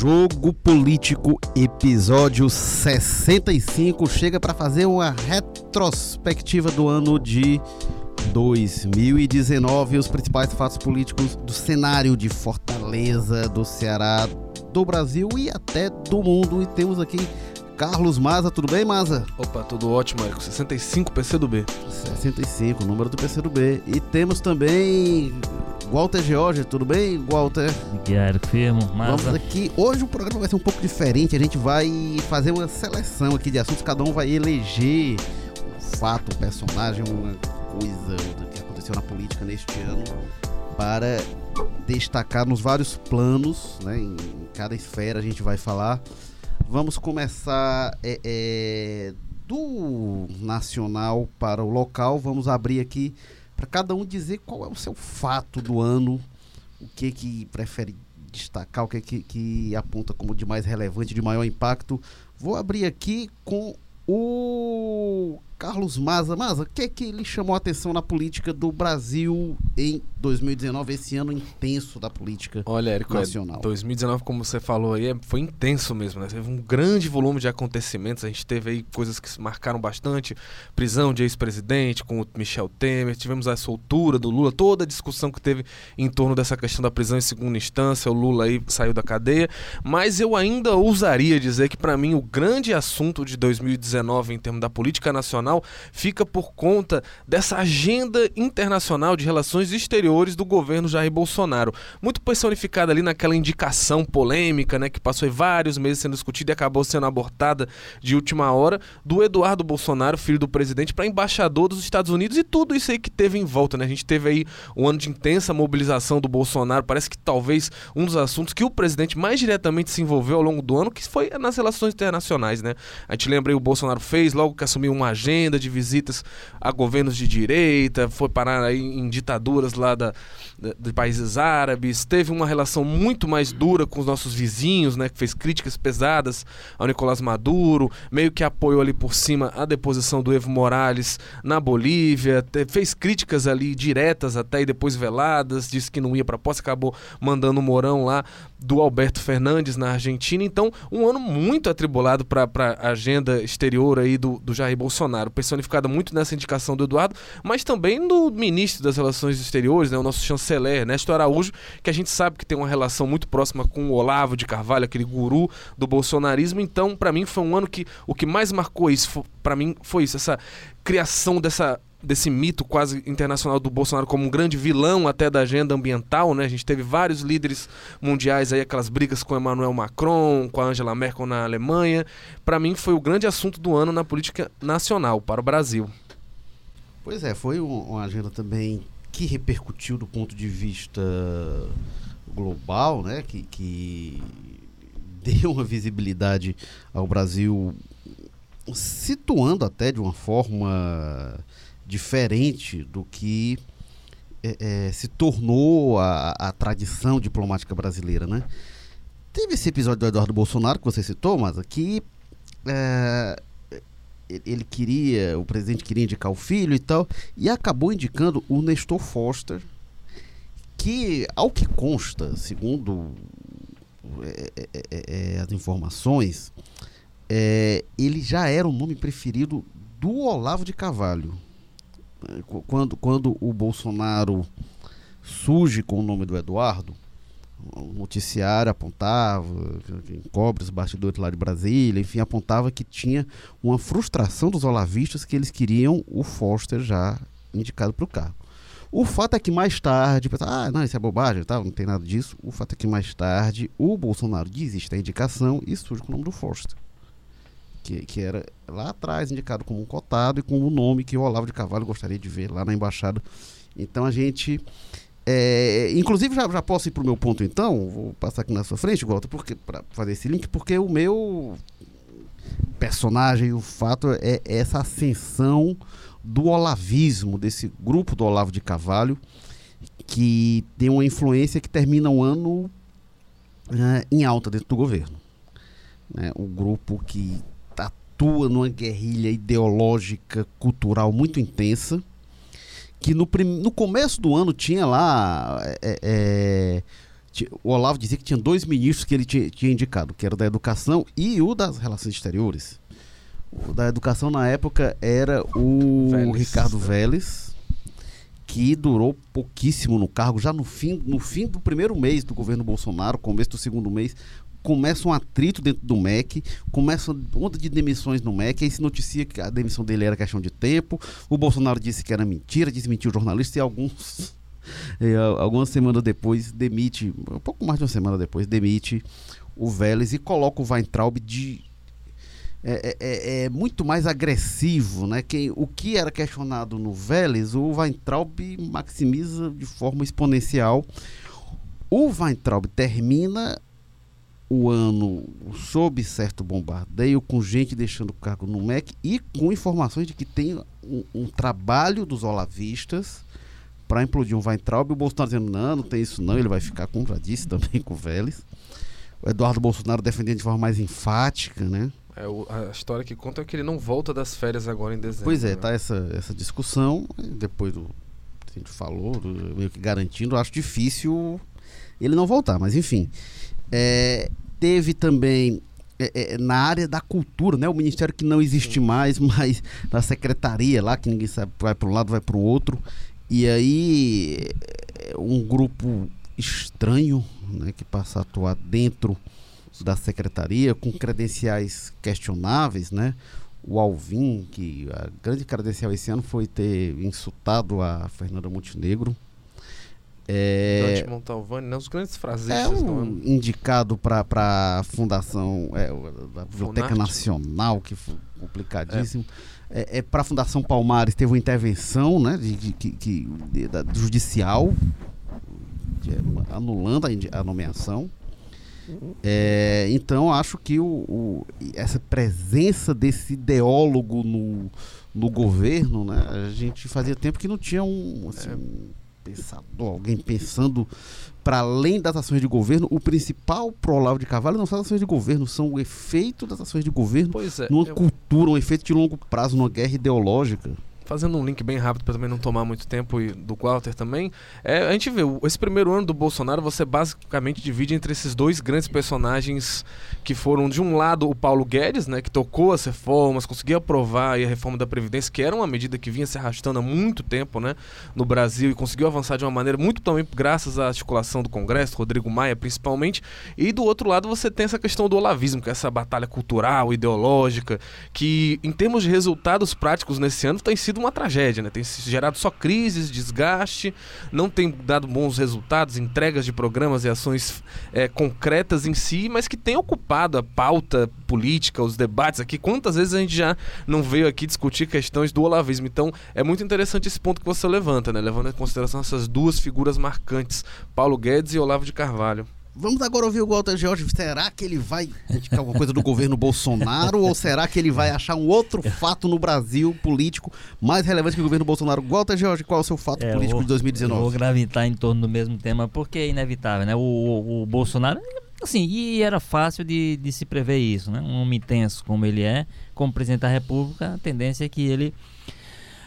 Jogo Político, episódio 65, chega para fazer uma retrospectiva do ano de 2019, os principais fatos políticos do cenário de Fortaleza, do Ceará, do Brasil e até do mundo. E temos aqui Carlos Maza, tudo bem, Maza? Opa, tudo ótimo, Érico. 65 PC do B. 65, número do PC do B. E temos também Walter George, tudo bem, Walter? Diário firmo, Maza. Vamos aqui. Hoje o programa vai ser um pouco diferente. A gente vai fazer uma seleção aqui de assuntos. Cada um vai eleger um fato, um personagem, uma coisa que aconteceu na política neste ano para destacar nos vários planos, né? Em cada esfera a gente vai falar. Vamos começar é, é, do nacional para o local. Vamos abrir aqui para cada um dizer qual é o seu fato do ano, o que que prefere destacar, o que que, que aponta como de mais relevante, de maior impacto. Vou abrir aqui com o Carlos Maza. Maza, o que é que lhe chamou a atenção na política do Brasil em 2019, esse ano intenso da política Olha, Érico, nacional? É, 2019, como você falou aí, é, foi intenso mesmo, né? Teve um grande volume de acontecimentos. A gente teve aí coisas que se marcaram bastante. Prisão de ex-presidente com o Michel Temer, tivemos a soltura do Lula, toda a discussão que teve em torno dessa questão da prisão em segunda instância. O Lula aí saiu da cadeia. Mas eu ainda ousaria dizer que, para mim, o grande assunto de 2019 em termos da política nacional fica por conta dessa agenda internacional de relações exteriores do governo Jair Bolsonaro. Muito personificada ali naquela indicação polêmica, né, que passou vários meses sendo discutida e acabou sendo abortada de última hora, do Eduardo Bolsonaro, filho do presidente, para embaixador dos Estados Unidos e tudo isso aí que teve em volta, né? A gente teve aí um ano de intensa mobilização do Bolsonaro, parece que talvez um dos assuntos que o presidente mais diretamente se envolveu ao longo do ano, que foi nas relações internacionais, né? A gente lembra aí o Bolsonaro fez logo que assumiu uma agenda agenda de visitas a governos de direita, foi parar aí em ditaduras lá da, da, de países árabes, teve uma relação muito mais dura com os nossos vizinhos, né, que fez críticas pesadas ao Nicolás Maduro, meio que apoiou ali por cima a deposição do Evo Morales na Bolívia, te, fez críticas ali diretas até e depois veladas, disse que não ia para posse, acabou mandando o Morão lá do Alberto Fernandes na Argentina. Então, um ano muito atribulado para a agenda exterior aí do, do Jair Bolsonaro. Bolsonaro, personificada muito nessa indicação do Eduardo, mas também do ministro das Relações Exteriores, né, o nosso chanceler, Néstor Araújo, que a gente sabe que tem uma relação muito próxima com o Olavo de Carvalho, aquele guru do bolsonarismo. Então, para mim, foi um ano que o que mais marcou isso, para mim, foi isso, essa criação dessa desse mito quase internacional do Bolsonaro como um grande vilão até da agenda ambiental, né? A gente teve vários líderes mundiais aí, aquelas brigas com Emmanuel Macron, com a Angela Merkel na Alemanha. Para mim foi o grande assunto do ano na política nacional para o Brasil. Pois é, foi uma agenda também que repercutiu do ponto de vista global, né? Que, que deu uma visibilidade ao Brasil, situando até de uma forma diferente do que é, é, se tornou a, a, tradição diplomática brasileira, né? Teve esse episódio do Eduardo Bolsonaro que você citou, mas aqui é, ele queria, o presidente queria indicar o filho e tal, e acabou indicando o Nestor Foster, que, ao que consta, segundo é, é, é, as informações, ele já era o nome preferido do Olavo de Carvalho quando, quando o Bolsonaro surge com o nome do Eduardo, o noticiário apontava, cobre os bastidores lá de Brasília, enfim, apontava que tinha uma frustração dos olavistas que eles queriam o Foster já indicado para o cargo. O fato é que mais tarde, ah, não, isso é bobagem, tá? não tem nada disso. O fato é que mais tarde o Bolsonaro desiste da indicação e surge com o nome do Foster que, que era lá atrás indicado como um cotado e com o nome que o Olavo de Carvalho gostaria de ver lá na embaixada. Então a gente. É, inclusive, já, já posso ir para o meu ponto então, vou passar aqui na sua frente, Walter, para fazer esse link, porque o meu personagem, o fato é essa ascensão do olavismo, desse grupo do Olavo de Carvalho, que tem uma influência que termina o ano uh, em alta dentro do governo. Né? O grupo que atua numa guerrilha ideológica, cultural muito intensa, que no, prim... no começo do ano tinha lá é, é, o Olavo dizia que tinha dois ministros que ele tinha, tinha indicado, que era o da educação e o das relações exteriores. O da educação na época era o Vélez. Ricardo Vélez, que durou pouquíssimo no cargo, já no fim, no fim do primeiro mês do governo Bolsonaro, começo do segundo mês, começa um atrito dentro do MEC, começa onda de demissões no MEC, aí se noticia que a demissão dele era questão de tempo, o Bolsonaro disse que era mentira, desmentiu o jornalista e alguns algumas semanas depois demite, um pouco mais de uma semana depois, demite o Vélez e coloca o Weintraub de é, é, é, é, muito mais agressivo, né? Quem, o que era questionado no Vélez, o Weintraub maximiza de forma exponencial. O Weintraub termina o ano sob certo bombardeio, com gente deixando o cargo no MEC e com informações de que tem um, um trabalho dos olavistas para implodir um Weintraub. E o Bolsonaro dizendo: não, não tem isso não, ele vai ficar, como já disse também, com o Vélez. O Eduardo Bolsonaro defendendo de forma mais enfática, né? É, o, a história que conta é que ele não volta das férias agora em dezembro. Pois é, né? tá essa, essa discussão. Depois do que a gente falou, do, meio que garantindo, acho difícil ele não voltar, mas enfim. É, teve também é, é, na área da cultura, né? O ministério que não existe mais, mas na secretaria lá, que ninguém sabe, vai para um lado, vai para o outro. E aí, é, um grupo estranho, né? Que passa a atuar dentro da secretaria, com credenciais questionáveis, né? O Alvin, que a grande credencial esse ano foi ter insultado a Fernanda Montenegro, é, Dante Montalvani, né? Os grandes frasistas. É um indicado para a Fundação, é, da Biblioteca Nacional, que foi complicadíssimo. É, é, é para a Fundação Palmares teve uma intervenção né, de, de, de, de, de da, judicial, anulando a, a nomeação. É, então acho que o, o, essa presença desse ideólogo no, no governo, né, a gente fazia tempo que não tinha um, assim, é pensador, alguém pensando para além das ações de governo, o principal pro Olavo de Carvalho não são as ações de governo, são o efeito das ações de governo é, numa eu... cultura, um efeito de longo prazo, numa guerra ideológica fazendo um link bem rápido para também não tomar muito tempo e do Walter também, é, a gente vê, esse primeiro ano do Bolsonaro você basicamente divide entre esses dois grandes personagens que foram, de um lado, o Paulo Guedes, né, que tocou as reformas, conseguiu aprovar a reforma da Previdência, que era uma medida que vinha se arrastando há muito tempo né, no Brasil e conseguiu avançar de uma maneira muito também graças à articulação do Congresso, Rodrigo Maia principalmente, e do outro lado você tem essa questão do olavismo, que é essa batalha cultural, ideológica, que em termos de resultados práticos nesse ano tem sido uma tragédia, né? Tem gerado só crises, desgaste, não tem dado bons resultados, entregas de programas e ações é, concretas em si, mas que tem ocupado a pauta política, os debates aqui. Quantas vezes a gente já não veio aqui discutir questões do olavismo? Então é muito interessante esse ponto que você levanta, né? Levando em consideração essas duas figuras marcantes, Paulo Guedes e Olavo de Carvalho. Vamos agora ouvir o Walter George. Será que ele vai indicar alguma coisa do governo Bolsonaro ou será que ele vai achar um outro fato no Brasil político mais relevante que o governo Bolsonaro? Walter George, qual é o seu fato é, político vou, de 2019? vou gravitar em torno do mesmo tema porque é inevitável, né? O, o, o Bolsonaro, assim, e era fácil de, de se prever isso, né? Um homem intenso como ele é, como presidente da República, a tendência é que ele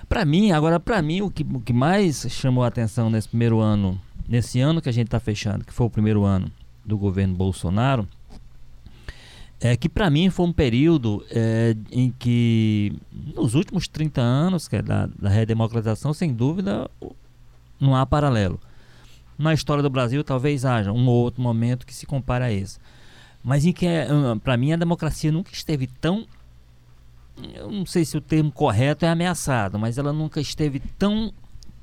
para mim, agora para mim o que, o que mais chamou a atenção nesse primeiro ano nesse ano que a gente está fechando, que foi o primeiro ano do governo Bolsonaro, é que para mim foi um período é, em que, nos últimos 30 anos que é da, da redemocratização, sem dúvida, não há paralelo. Na história do Brasil, talvez haja um ou outro momento que se compare a esse. Mas em que, é, para mim, a democracia nunca esteve tão. Eu não sei se o termo correto é ameaçado, mas ela nunca esteve tão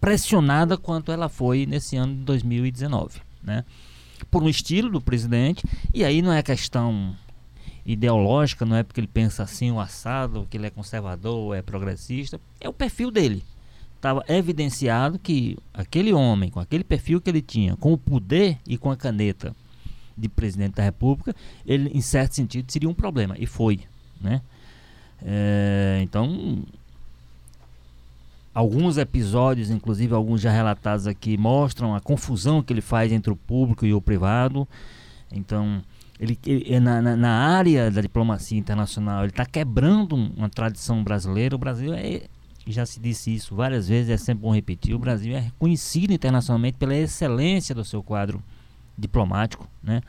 pressionada quanto ela foi nesse ano de 2019, né? Por um estilo do presidente, e aí não é questão ideológica, não é porque ele pensa assim, o assado, que ele é conservador, é progressista, é o perfil dele. Estava evidenciado que aquele homem, com aquele perfil que ele tinha, com o poder e com a caneta de presidente da República, ele, em certo sentido, seria um problema, e foi, né? É, então, Alguns episódios, inclusive alguns já relatados aqui, mostram a confusão que ele faz entre o público e o privado. Então, ele, ele na, na, na, área da diplomacia internacional, ele está quebrando uma tradição brasileira. O Brasil é, já se disse isso várias vezes, é sempre bom repetir. O Brasil é reconhecido internacionalmente pela excelência do seu quadro diplomático, né?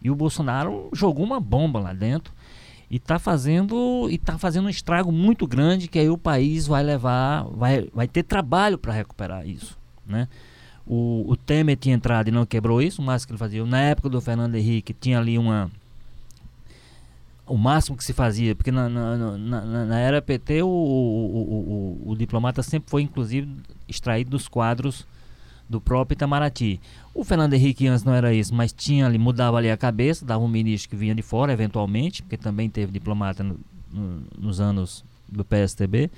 E o Bolsonaro jogou uma bomba lá dentro e está fazendo e tá fazendo um estrago muito grande que aí o país vai levar, vai, vai ter trabalho para recuperar isso, né? O, o Temer tinha entrado e não quebrou isso, mas que ele fazia. Na época do Fernando Henrique tinha ali uma o máximo que se fazia, porque na, na, na, na era PT o, o, o, o, diplomata sempre foi inclusive extraído dos quadros do próprio Itamaraty. O Fernando Henrique antes não era isso, mas tinha ali, mudava ali a cabeça, dava um ministro que vinha de fora, eventualmente, porque também teve diplomata no, no, nos anos do PSTB.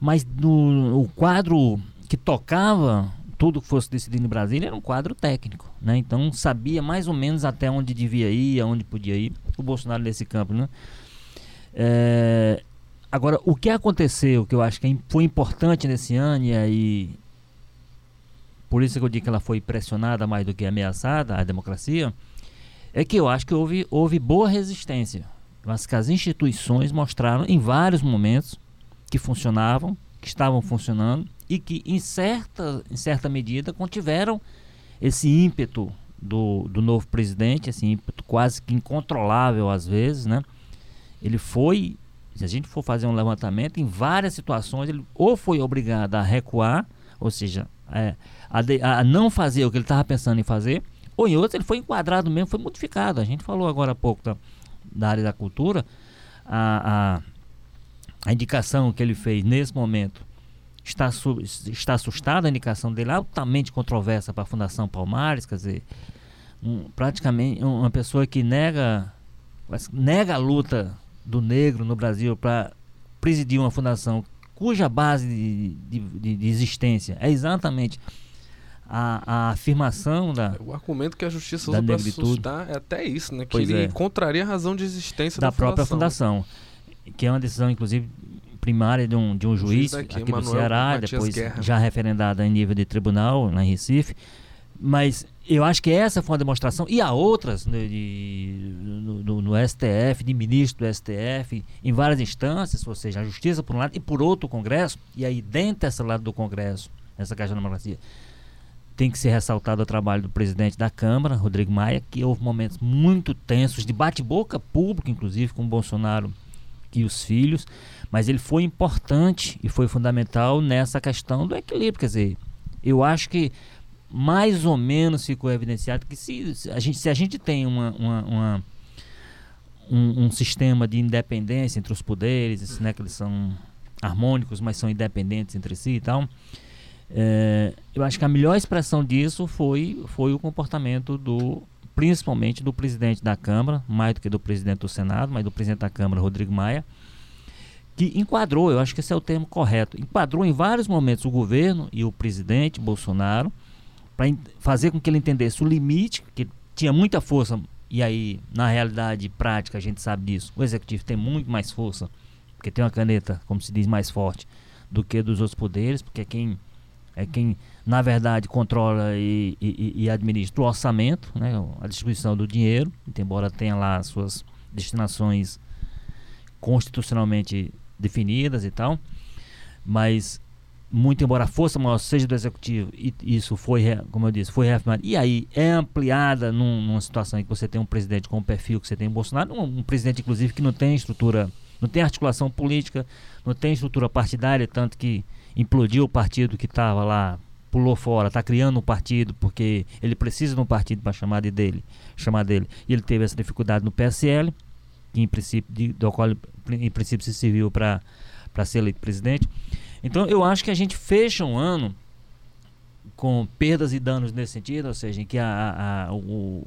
Mas no, o quadro que tocava tudo que fosse decidido em Brasília era um quadro técnico, né? Então sabia mais ou menos até onde devia ir, aonde podia ir. O Bolsonaro nesse campo, né? É, agora, o que aconteceu, que eu acho que é foi importante nesse ano e aí por isso que eu digo que ela foi pressionada mais do que ameaçada, a democracia, é que eu acho que houve, houve boa resistência. Mas que as instituições mostraram em vários momentos que funcionavam, que estavam funcionando e que em certa, em certa medida contiveram esse ímpeto do, do novo presidente, esse ímpeto quase que incontrolável às vezes, né? Ele foi, se a gente for fazer um levantamento, em várias situações ele ou foi obrigado a recuar, ou seja, é, a, de, a, não fazer o que ele estava pensando em fazer, ou em outros ele foi enquadrado mesmo, foi modificado. A gente falou agora há pouco da, da área da cultura, a, a, a indicação que ele fez nesse momento está, su, está assustada, a indicação dele altamente controversa para a Fundação Palmares, quer dizer, um, praticamente uma pessoa que nega, nega a luta do negro no Brasil para presidir uma fundação cuja base de, de, de existência é exatamente a, a, afirmação da. O argumento que a justiça usa para assustar é até isso, né? Que pois ele é. contraria a razão de existência da, da própria fundação. Que é uma decisão, inclusive, primária de um, de um juiz, juiz daqui, aqui Manuel do Ceará, Matias depois Guerra. já referendada em nível de tribunal, na Recife. Mas eu acho que essa foi uma demonstração, e há outras né, de, no, no, no, STF, de ministro do STF, em várias instâncias, ou seja, a justiça por um lado e por outro o Congresso, e aí dentro desse lado do Congresso, essa Caixa da Democracia, tem que ser ressaltado o trabalho do presidente da Câmara, Rodrigo Maia, que houve momentos muito tensos, de bate-boca público, inclusive, com o Bolsonaro e os filhos, mas ele foi importante e foi fundamental nessa questão do equilíbrio. Quer dizer, eu acho que mais ou menos ficou evidenciado que se, se a, gente, se a gente tem uma, uma, uma um, um, sistema de independência entre os poderes, né, que eles são harmônicos, mas são independentes entre si e tal, é, eu acho que a melhor expressão disso foi, foi o comportamento do principalmente do presidente da Câmara, mais do que do presidente do Senado, mas do presidente da Câmara, Rodrigo Maia, que enquadrou, eu acho que esse é o termo correto, enquadrou em vários momentos o governo e o presidente Bolsonaro para fazer com que ele entendesse o limite, que tinha muita força, e aí, na realidade prática, a gente sabe disso. O executivo tem muito mais força, porque tem uma caneta, como se diz, mais forte do que dos outros poderes, porque quem é quem, na verdade, controla e, e, e administra o orçamento, né, a distribuição do dinheiro, embora tenha lá suas destinações constitucionalmente definidas e tal, mas muito embora a força maior seja do executivo, e isso foi, como eu disse, foi reafirmado, e aí é ampliada num, numa situação em que você tem um presidente com o perfil que você tem em Bolsonaro, um, um, presidente, inclusive, que não tem estrutura, não tem articulação política, não tem estrutura partidária, tanto que implodiu o partido que estava lá, pulou fora, está criando um partido, porque ele precisa de um partido para chamar de dele, chamar dele. E ele teve essa dificuldade no PSL, que em princípio, de, do qual em princípio se serviu para ser eleito presidente. Então eu acho que a gente fecha um ano com perdas e danos nesse sentido, ou seja, em que a, a o,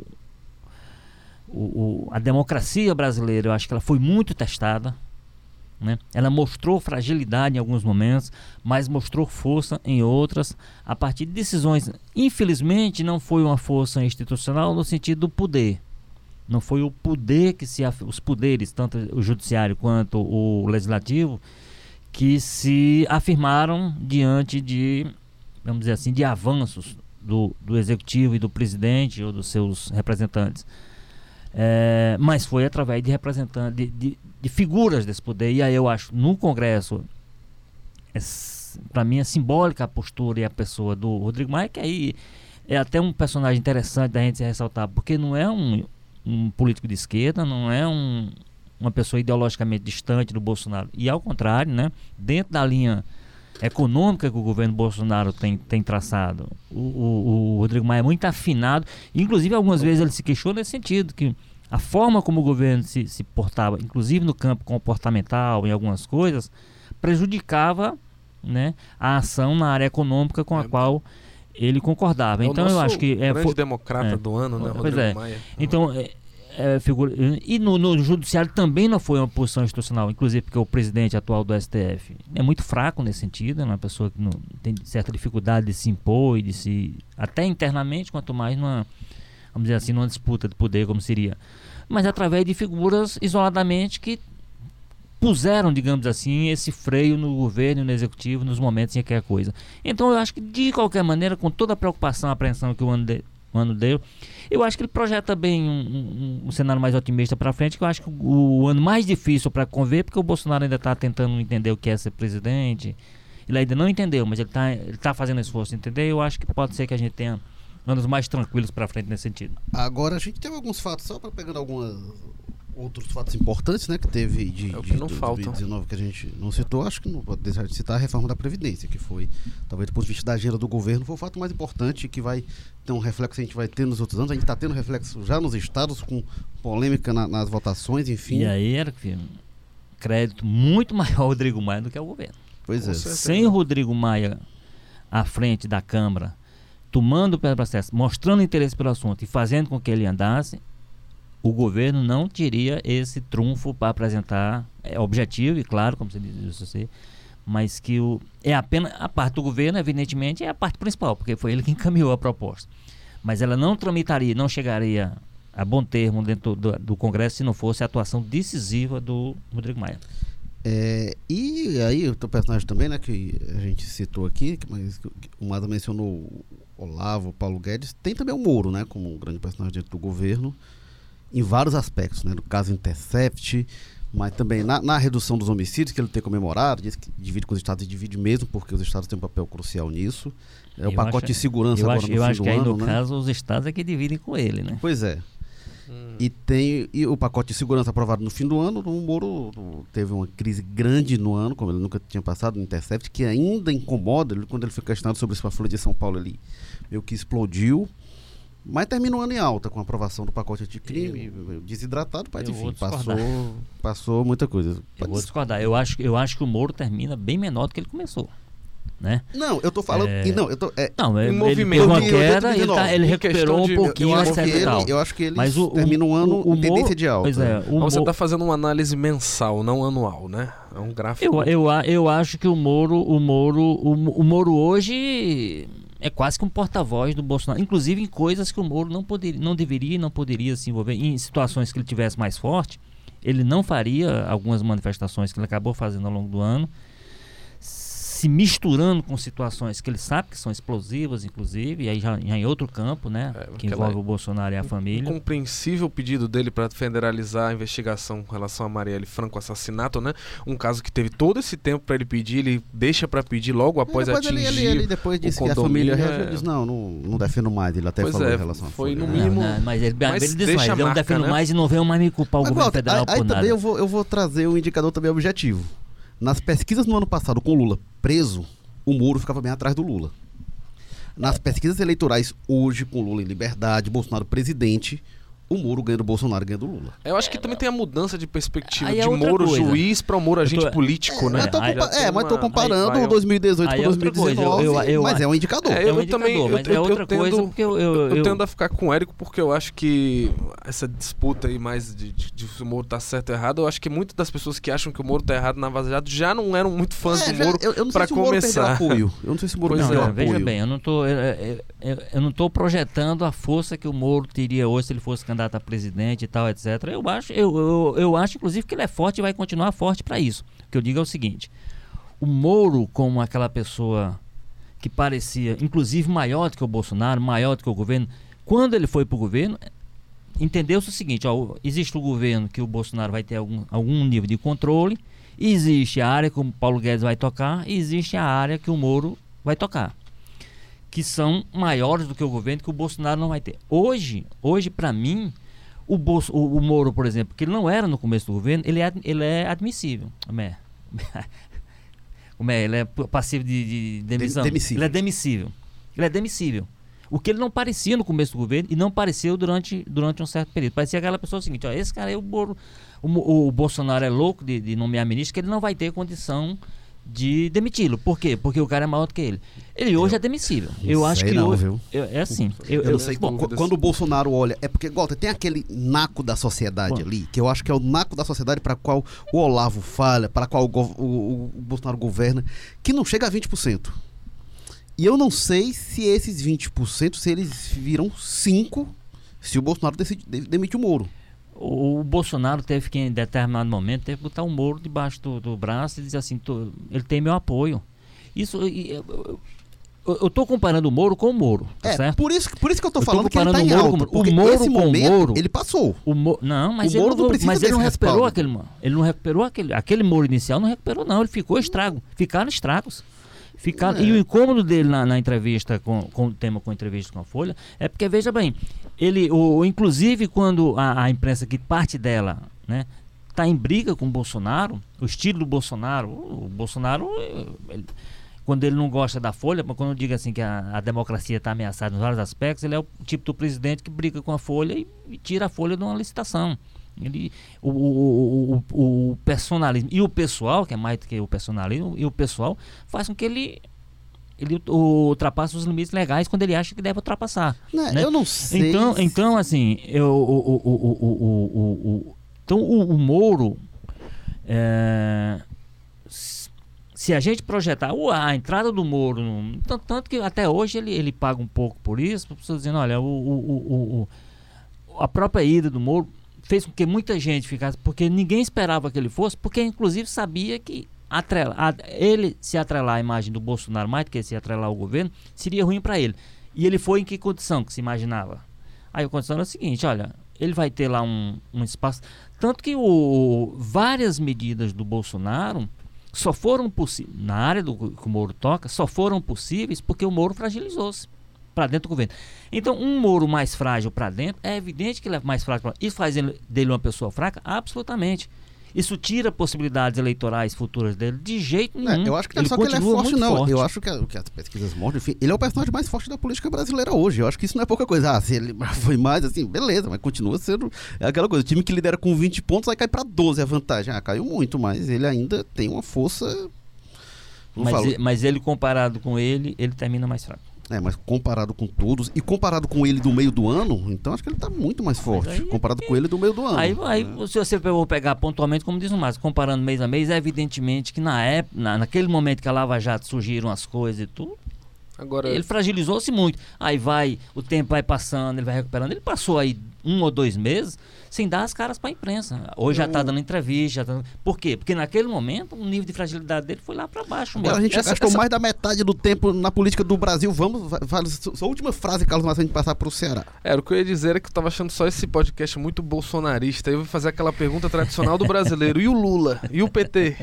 o, a democracia brasileira, eu acho que ela foi muito testada. Né? Ela mostrou fragilidade em alguns momentos, mas mostrou força em outras, a partir de decisões. Infelizmente, não foi uma força institucional no sentido do poder. Não foi o poder que se os poderes, tanto o judiciário quanto o legislativo, que se afirmaram diante de, vamos dizer assim, de avanços do, do executivo e do presidente ou dos seus representantes. É, mas foi através de representantes, de, de, de, figuras desse poder. E aí eu acho, no Congresso, é, para mim é simbólica a postura e a pessoa do Rodrigo Maia, que aí é até um personagem interessante da gente ressaltar, porque não é um, um político de esquerda, não é um, uma pessoa ideologicamente distante do Bolsonaro. E ao contrário, né, dentro da linha econômica que o governo Bolsonaro tem, tem traçado, o, o, o Rodrigo Maia é muito afinado, inclusive algumas vezes ele se queixou nesse sentido, que a forma como o governo se, se portava, inclusive no campo comportamental, em algumas coisas, prejudicava né, a ação na área econômica com a é. qual ele concordava. É então eu acho que é grande foi, democrata é, do ano, né, Rodrigo é. Maia. Então é, figura, e no, no, judiciário também não foi uma posição institucional, inclusive porque o presidente atual do STF é muito fraco nesse sentido, é uma pessoa que não, tem certa dificuldade de se impor e de se até internamente, quanto mais numa vamos dizer assim, numa disputa de poder como seria, mas através de figuras isoladamente que puseram, digamos assim, esse freio no governo no executivo nos momentos em que é coisa. Então eu acho que de qualquer maneira, com toda a preocupação, a apreensão que o de, o ano deu, eu acho que ele projeta bem um, um, um cenário mais otimista para frente, que eu acho que o, o ano mais difícil para conver, porque o Bolsonaro ainda está tentando entender o que é ser presidente. Ele ainda não entendeu, mas ele está ele tá fazendo esforço de entender. Eu acho que pode ser que a gente tenha anos mais tranquilos para frente nesse sentido. Agora a gente tem alguns fatos, só para pegando algumas outros fatos importantes, né, que teve de, é de não 2019 que a gente não citou, acho que não pode deixar de citar a reforma da Previdência, que foi, talvez do ponto de vista da agenda do governo, foi o fato mais importante que vai ter um reflexo que a gente vai ter nos outros anos. A gente está tendo reflexo já nos estados, com polêmica na, nas votações, enfim. E aí era que crédito muito maior ao Rodrigo Maia do que ao governo. Pois é. Sem o Rodrigo Maia à frente da Câmara, tomando o processo, mostrando interesse pelo assunto e fazendo com que ele andasse, o governo não teria esse trunfo para apresentar é objetivo e claro, como você disse, mas que o, é apenas a parte do governo, evidentemente, é a parte principal, porque foi ele que encaminhou a proposta. Mas ela não tramitaria, não chegaria a bom termo dentro do, do Congresso se não fosse a atuação decisiva do Rodrigo Maia. É, e aí, o personagem também, né, que a gente citou aqui, que, mas o Mada mencionou Olavo, Paulo Guedes, tem também o Moro, né, como um grande personagem dentro do governo em vários aspectos, né? No caso Intercept, mas também na, na, redução dos homicídios que ele tem comemorado, diz que divide com os estados e divide mesmo, porque os estados têm um papel crucial nisso. É o eu pacote acho, de segurança agora acho, no eu fim acho do que aí ano, no né? caso os estados é que dividem com ele, né? Pois é. Hum. E tem e o pacote de segurança aprovado no fim do ano, o Moro teve uma crise grande no ano, como ele nunca tinha passado no Intercept, que ainda incomoda ele quando ele foi questionado sobre isso para a Folha de São Paulo ali. Meio que explodiu. Mas termina o ano em alta com a aprovação do pacote de crime, eu, desidratado, mas enfim, passou, passou muita coisa. Eu vou discordar. Eu acho, eu acho que o Moro termina bem menor do que ele começou. Né? Não, eu tô falando. É... não, eu tô, é, não, ele, movimento, ele uma queda e ele, tá, ele recuperou um pouquinho eu, eu, eu acho que ele Mas o, termina um ano com tendência de alta. Pois é, o Mas você está fazendo uma análise mensal, não anual, né? É um gráfico. Eu, eu, eu acho que o Moro, o Moro, o, o Moro hoje é quase que um porta-voz do Bolsonaro, inclusive em coisas que o Moro não, poderia, não deveria e não poderia se envolver. Em situações que ele tivesse mais forte, ele não faria algumas manifestações que ele acabou fazendo ao longo do ano se misturando com situações que ele sabe que são explosivas, inclusive, e aí já, já em outro campo, né? É, que envolve o Bolsonaro e a família. Compreensível pedido dele para federalizar a investigação com relação a Marielle Franco assassinato, né? Um caso que teve todo esse tempo para ele pedir, ele deixa para pedir logo após é, atingir. Ele, ele, ele depois disse que a família é... diz, não, não, não defendo mais, ele até pois falou é, em relação Foi no mínimo. Não, não, mas ele, mas ele diz mais, eu não defendo né? mais e não venho mais me culpar o mas, governo federal aí, por aí nada. também eu vou, eu vou trazer um indicador também objetivo. Nas pesquisas no ano passado com Lula preso, o Moro ficava bem atrás do Lula. Nas pesquisas eleitorais hoje, com Lula em liberdade, Bolsonaro presidente, o Moro ganha do Bolsonaro ganha do Lula. Eu acho que também tem a mudança de perspectiva é de Moro coisa. juiz para o Moro agente tô, político, é, né? é, mas estou comparando aí, 2018 com 2019, eu, eu, eu, mas é um indicador. É, eu, é um indicador, também, mas é outra coisa porque eu, eu, tendo a ficar com o Érico porque eu acho que essa disputa aí mais de, de, de se o Moro tá certo ou errado, eu acho que muitas das pessoas que acham que o Moro tá errado na Vaza já não eram muito fãs é, do Moro para começar. eu não sei se o Moro não, não, Veja bem, eu não tô eu não tô projetando a força que o Moro teria hoje se ele fosse candidato a presidente e tal, etc. Eu acho, eu, eu, eu acho, inclusive, que ele é forte e vai continuar forte para isso. O que eu digo é o seguinte: o Moro, como aquela pessoa que parecia, inclusive, maior do que o Bolsonaro, maior do que o governo, quando ele foi para o governo, entendeu-se o seguinte: ó, existe o governo que o Bolsonaro vai ter algum, algum nível de controle, existe a área que o Paulo Guedes vai tocar, e existe a área que o Moro vai tocar que são maiores do que o governo que o Bolsonaro não vai ter. Hoje, hoje para mim, o, Bolso, o, o, Moro, por exemplo, que ele não era no começo do governo, ele é, ele é admissível. Como é? Como é? Ele é passivo de, de demissão. Demissível. Ele é demissível. Ele é demissível. O que ele não parecia no começo do governo e não pareceu durante, durante um certo período. Parecia aquela pessoa seguinte, ó, esse cara aí, o, Boro, o, o Bolsonaro é louco de, de nomear ministro, que ele não vai ter condição de demiti-lo. Por quê? Porque o cara é maior do que ele. Ele hoje eu, é demissível. Eu acho que não, hoje. Viu? Eu, é assim. Eu, eu, eu não sei. Bom, quando o Bolsonaro olha. É porque, Walter, tem aquele naco da sociedade bom. ali, que eu acho que é o naco da sociedade para qual o Olavo falha, para qual o, o, o, Bolsonaro governa, que não chega a 20%. E eu não sei se esses 20%, se eles viram 5% se o Bolsonaro decide, demite o Moro o Bolsonaro teve que, em determinado momento, teve que botar um Moro debaixo do, do braço e dizer assim, tô, ele tem meu apoio. Isso, eu, estou comparando o Moro com o Moro, tá é, certo? Por isso, por isso que eu estou falando que ele está em alta. Com, o Moro com momento, o Moro... Ele passou. O Mo, não, mas o ele, Moro não, mas ele não recuperou respaldo. aquele... Ele não recuperou aquele... Aquele Moro inicial não recuperou, não. Ele ficou estrago. Ficaram estragos. Ficar, é. E o incômodo dele na, na entrevista com, com o tema com a entrevista com a Folha é porque, veja bem, ele, o, inclusive quando a, a imprensa, que parte dela, né, está em briga com o Bolsonaro, o estilo do Bolsonaro, o, Bolsonaro, ele, quando ele não gosta da Folha, quando eu digo assim que a, a democracia está ameaçada em vários aspectos, ele é o tipo do presidente que briga com a Folha e, e tira a Folha de uma licitação. Ele, o, o, o, o, personalismo e o pessoal, que é mais do que o personalismo, e o pessoal faz com que ele ele ultrapasse os limites legais quando ele acha que deve ultrapassar. Não, né? Eu não sei. Então, então assim, eu, o, o, o, então o, Moro, é, se a gente projetar a entrada do Moro, tanto, tanto, que até hoje ele, ele paga um pouco por isso, pessoas dizendo, olha, o, o, o, a própria ida do Moro fez com que muita gente ficasse, porque ninguém esperava que ele fosse, porque inclusive sabia que atrela, a, ele se atrelar à imagem do Bolsonaro mais do que se atrelar ao governo, seria ruim para ele. E ele foi em que condição que se imaginava? Aí a condição era a seguinte, olha, ele vai ter lá um, um espaço. Tanto que o, várias medidas do Bolsonaro só foram possíveis, na área do que o Moro toca, só foram possíveis porque o Moro fragilizou-se para dentro do governo. Então, um Moro mais frágil para dentro, é evidente que ele é mais frágil para Isso faz dele uma pessoa fraca? Absolutamente. Isso tira possibilidades eleitorais futuras dele de jeito nenhum. É, eu acho que não é só que ele é forte, não. Forte. Eu acho que, que, as pesquisas mostram, enfim, ele é o personagem mais forte da política brasileira hoje. Eu acho que isso não é pouca coisa. Ah, se ele foi mais, assim, beleza, mas continua sendo aquela coisa. O time que lidera com 20 pontos vai cair para 12 a vantagem. Ah, caiu muito, mas ele ainda tem uma força. Mas, ele, mas ele, comparado com ele, ele termina mais fraco. É, mas comparado com todos, e comparado com ele do meio do ano, então acho que ele está muito mais forte, aí, comparado com ele do meio do ano. Aí, aí é. se você for pegar pontualmente, como diz o Márcio, comparando mês a mês, é evidentemente que na época, na, naquele momento que a Lava Jato surgiram as coisas e tudo, Agora... ele fragilizou-se muito. Aí vai, o tempo vai passando, ele vai recuperando. Ele passou aí um ou dois meses sem dar as caras para a imprensa. Hoje já está dando entrevista. Tá... Por quê? Porque naquele momento o nível de fragilidade dele foi lá para baixo. Agora a gente essa, gastou essa... mais da metade do tempo na política do Brasil. Vamos, vai, sua última frase, Carlos, antes de passar para o Ceará. Era o que eu ia dizer é que eu estava achando só esse podcast muito bolsonarista. Eu vou fazer aquela pergunta tradicional do brasileiro. E o Lula? E o PT?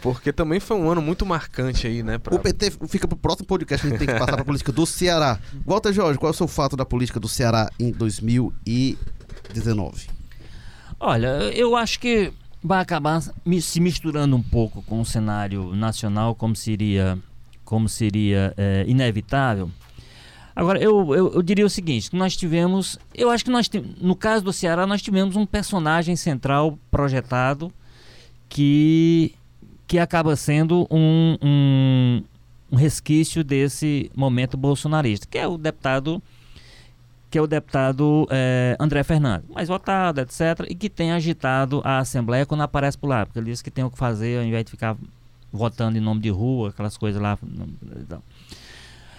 Porque também foi um ano muito marcante aí, né? Pra... O PT fica para o próximo podcast que a gente tem que passar para a política do Ceará. Walter Jorge, qual é o seu fato da política do Ceará em 2019? Olha, eu acho que vai acabar se misturando um pouco com o cenário nacional, como seria, como seria é, inevitável. Agora, eu, eu, eu, diria o seguinte: nós tivemos. Eu acho que nós no caso do Ceará, nós tivemos um personagem central projetado que, que acaba sendo um, um, um resquício desse momento bolsonarista, que é o deputado que é o deputado é, André Fernandes, mais votado, etc., e que tem agitado a Assembleia quando aparece por lá, porque ele disse que tem o que fazer ao invés de ficar votando em nome de rua, aquelas coisas lá. Então.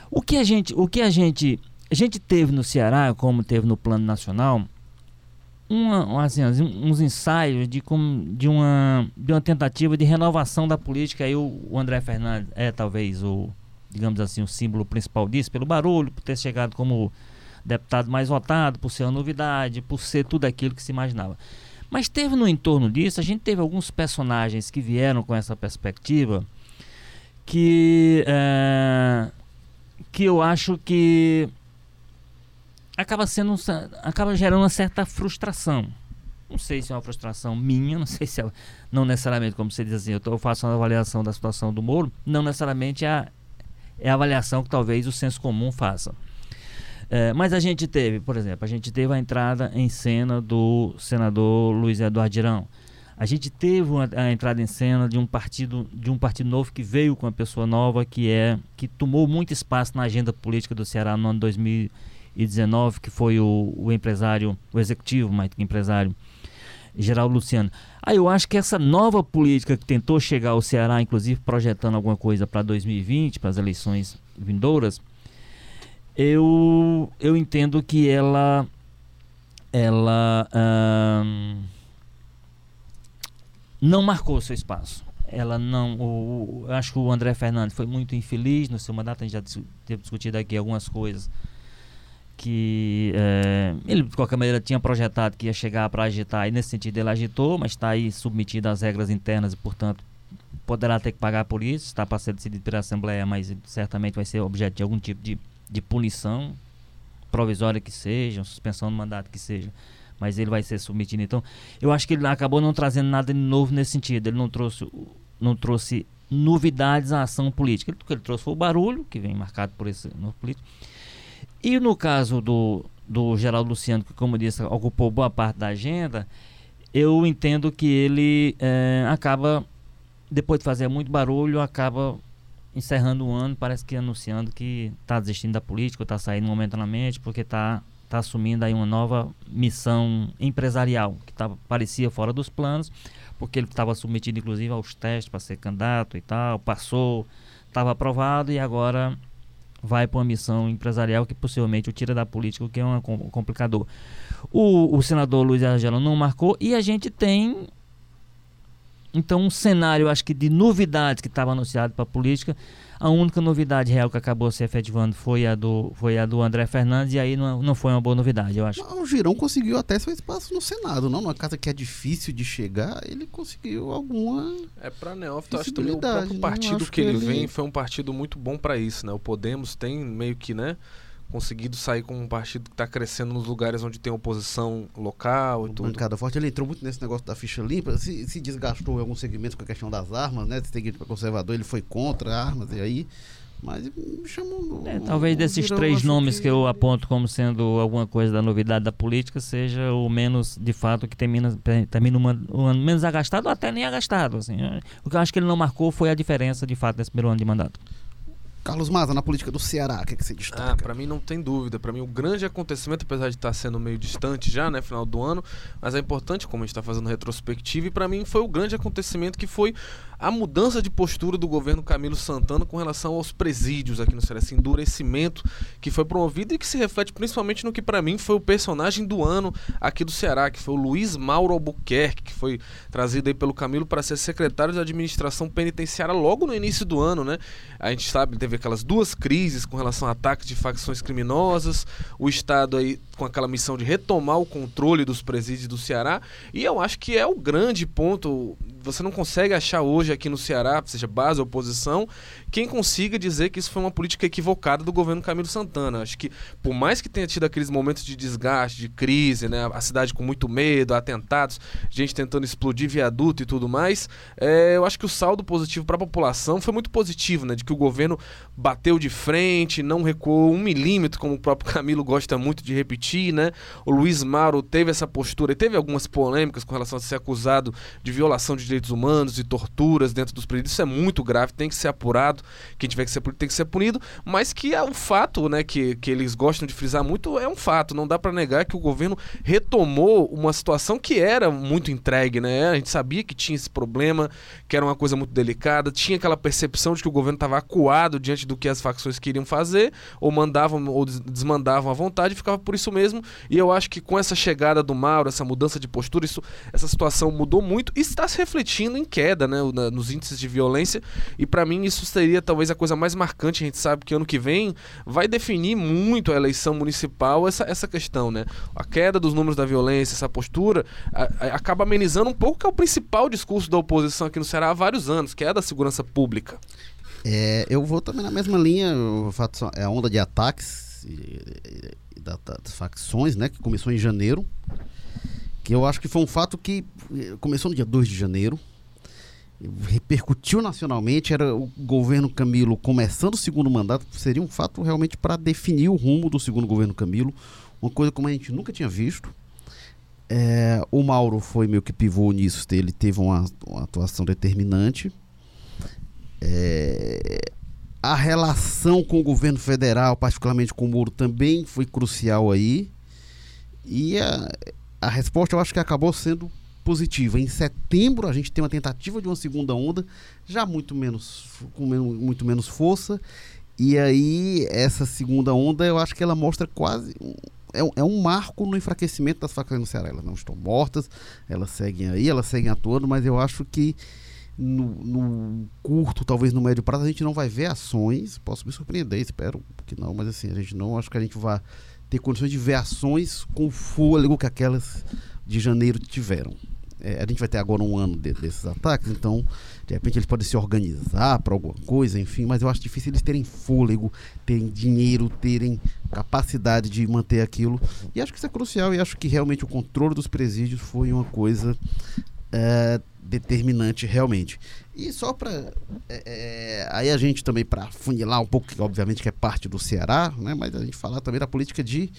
O que a gente, o que a gente, a gente teve no Ceará, como teve no plano nacional, uma, assim, uns ensaios de, de, uma, de uma tentativa de renovação da política. Aí o, o André Fernandes é talvez o, digamos assim, o símbolo principal disso, pelo barulho, por ter chegado como deputado mais votado, por ser uma novidade, por ser tudo aquilo que se imaginava. Mas teve no entorno disso, a gente teve alguns personagens que vieram com essa perspectiva que é, que eu acho que acaba sendo acaba gerando uma certa frustração. Não sei se é uma frustração minha, não sei se é, não necessariamente, como você diz assim, eu, tô, eu faço uma avaliação da situação do Moro, não necessariamente é a, é a avaliação que talvez o senso comum faça. É, mas a gente teve, por exemplo, a gente teve a entrada em cena do senador Luiz Eduardo Girão. A gente teve uma, a entrada em cena de um partido de um partido novo que veio com uma pessoa nova que é que tomou muito espaço na agenda política do Ceará no ano 2019, que foi o, o empresário, o executivo, que empresário, Geraldo Luciano. Aí eu acho que essa nova política que tentou chegar ao Ceará, inclusive projetando alguma coisa para 2020, para as eleições vindouras, eu eu entendo que ela ela hum, não marcou seu espaço. Ela não. O, o, acho que o André Fernandes foi muito infeliz no seu mandato. A gente já teve discutido aqui algumas coisas que é, ele de qualquer maneira tinha projetado que ia chegar para agitar e nesse sentido ele agitou, mas está aí submetido às regras internas e portanto poderá ter que pagar por isso, está para ser decidido pela Assembleia, mas certamente vai ser objeto de algum tipo de, de punição provisória que seja, suspensão do mandato que seja mas ele vai ser submetido. Então, eu acho que ele acabou não trazendo nada de novo nesse sentido. Ele não trouxe, não trouxe novidades à ação política. O que ele trouxe foi o barulho, que vem marcado por esse novo político. E no caso do, do Geraldo Luciano, que, como disse, ocupou boa parte da agenda, eu entendo que ele é, acaba, depois de fazer muito barulho, acaba encerrando o ano, parece que anunciando que está desistindo da política, está saindo momentaneamente, porque está está assumindo aí uma nova missão empresarial que tava, parecia fora dos planos, porque ele estava submetido inclusive aos testes para ser candidato e tal, passou, estava aprovado e agora vai para uma missão empresarial que possivelmente o tira da política, o que é um complicador. O, o senador Luiz Argelo não marcou e a gente tem então um cenário, acho que de novidades que estava anunciado para a política a única novidade real que acabou se efetivando foi a do, foi a do André Fernandes, e aí não, não foi uma boa novidade, eu acho. o Girão conseguiu até seu espaço no Senado, não? Numa casa que é difícil de chegar, ele conseguiu alguma. É, para Neófito, acho que o próprio né? partido que, que ele, ele vem foi um partido muito bom para isso, né? O Podemos tem meio que, né? Conseguido sair com um partido que está crescendo nos lugares onde tem oposição local e tudo. Bancada forte, ele entrou muito nesse negócio da ficha limpa, se, se desgastou em alguns segmentos com a questão das armas, né? Se tem para conservador, ele foi contra armas e aí. Mas me chamou. É, talvez desses três nomes que... que... eu aponto como sendo alguma coisa da novidade da política, seja o menos, de fato, que termina, termina uma, um ano menos agastado ou até nem agastado. Assim. O que eu acho que ele não marcou foi a diferença, de fato, nesse primeiro ano de mandato. Carlos Maza, na política do Ceará, o que, é que você destaca? Ah, para mim não tem dúvida. Para mim o grande acontecimento, apesar de estar sendo meio distante já, né, final do ano, mas é importante como a gente está fazendo retrospectiva e para mim foi o grande acontecimento que foi a mudança de postura do governo Camilo Santana com relação aos presídios aqui no Ceará, esse endurecimento que foi promovido e que se reflete principalmente no que para mim foi o personagem do ano aqui do Ceará, que foi o Luiz Mauro Albuquerque, que foi trazido aí pelo Camilo para ser secretário de administração penitenciária logo no início do ano, né? A gente sabe, teve aquelas duas crises com relação a ataques de facções criminosas, o Estado aí com aquela missão de retomar o controle dos presídios do Ceará, e eu acho que é o grande ponto você não consegue achar hoje aqui no Ceará, seja base ou oposição, quem consiga dizer que isso foi uma política equivocada do governo Camilo Santana. Acho que, por mais que tenha tido aqueles momentos de desgaste, de crise, né, a cidade com muito medo, atentados, gente tentando explodir viaduto e tudo mais, é, eu acho que o saldo positivo para a população foi muito positivo, né, de que o governo bateu de frente, não recuou um milímetro, como o próprio Camilo gosta muito de repetir, né? O Luiz Mauro teve essa postura e teve algumas polêmicas com relação a ser acusado de violação de direitos humanos e torturas dentro dos presídios. Isso é muito grave, tem que ser apurado. Quem tiver que ser punido tem que ser punido. Mas que é um fato, né, que, que eles gostam de frisar muito, é um fato. Não dá para negar que o governo retomou uma situação que era muito entregue, né? A gente sabia que tinha esse problema, que era uma coisa muito delicada, tinha aquela percepção de que o governo estava acuado diante do que as facções queriam fazer, ou mandavam ou desmandavam à vontade, ficava por isso mesmo. E eu acho que com essa chegada do Mauro, essa mudança de postura, isso, essa situação mudou muito e está se refletindo em queda, né, nos índices de violência. E para mim isso seria talvez a coisa mais marcante. A gente sabe que ano que vem vai definir muito a eleição municipal essa, essa questão, né? A queda dos números da violência, essa postura, a, a, acaba amenizando um pouco que é o principal discurso da oposição aqui no Ceará há vários anos, que é a da segurança pública. É, eu vou também na mesma linha, o fato é a onda de ataques das facções, né, que começou em janeiro, que eu acho que foi um fato que eh, começou no dia 2 de janeiro, repercutiu nacionalmente, era o governo Camilo começando o segundo mandato, seria um fato realmente para definir o rumo do segundo governo Camilo, uma coisa como a gente nunca tinha visto. É, o Mauro foi meio que pivô nisso, ele teve uma, uma atuação determinante. É, a relação com o governo federal, particularmente com o Moro, também foi crucial aí. E a, a resposta eu acho que acabou sendo positiva. Em setembro a gente tem uma tentativa de uma segunda onda, já muito menos, com muito menos força. E aí essa segunda onda eu acho que ela mostra quase é, é um marco no enfraquecimento das facções no Ceará. Elas não estão mortas, elas seguem aí, elas seguem atuando, mas eu acho que no, no, curto, talvez no médio prazo, a gente não vai ver ações. Posso me surpreender, espero que não, mas assim, a gente não acho que a gente vai ter condições de ver ações com o fôlego que aquelas de janeiro tiveram. É, a gente vai ter agora um ano de, desses ataques, então de repente eles podem se organizar para alguma coisa, enfim, mas eu acho difícil eles terem fôlego, terem dinheiro, terem capacidade de manter aquilo. E acho que isso é crucial e acho que realmente o controle dos presídios foi uma coisa é, determinante realmente. E só para é, é, aí a gente também para funilar um pouco, que obviamente que é parte do Ceará, né? Mas a gente falar também da política de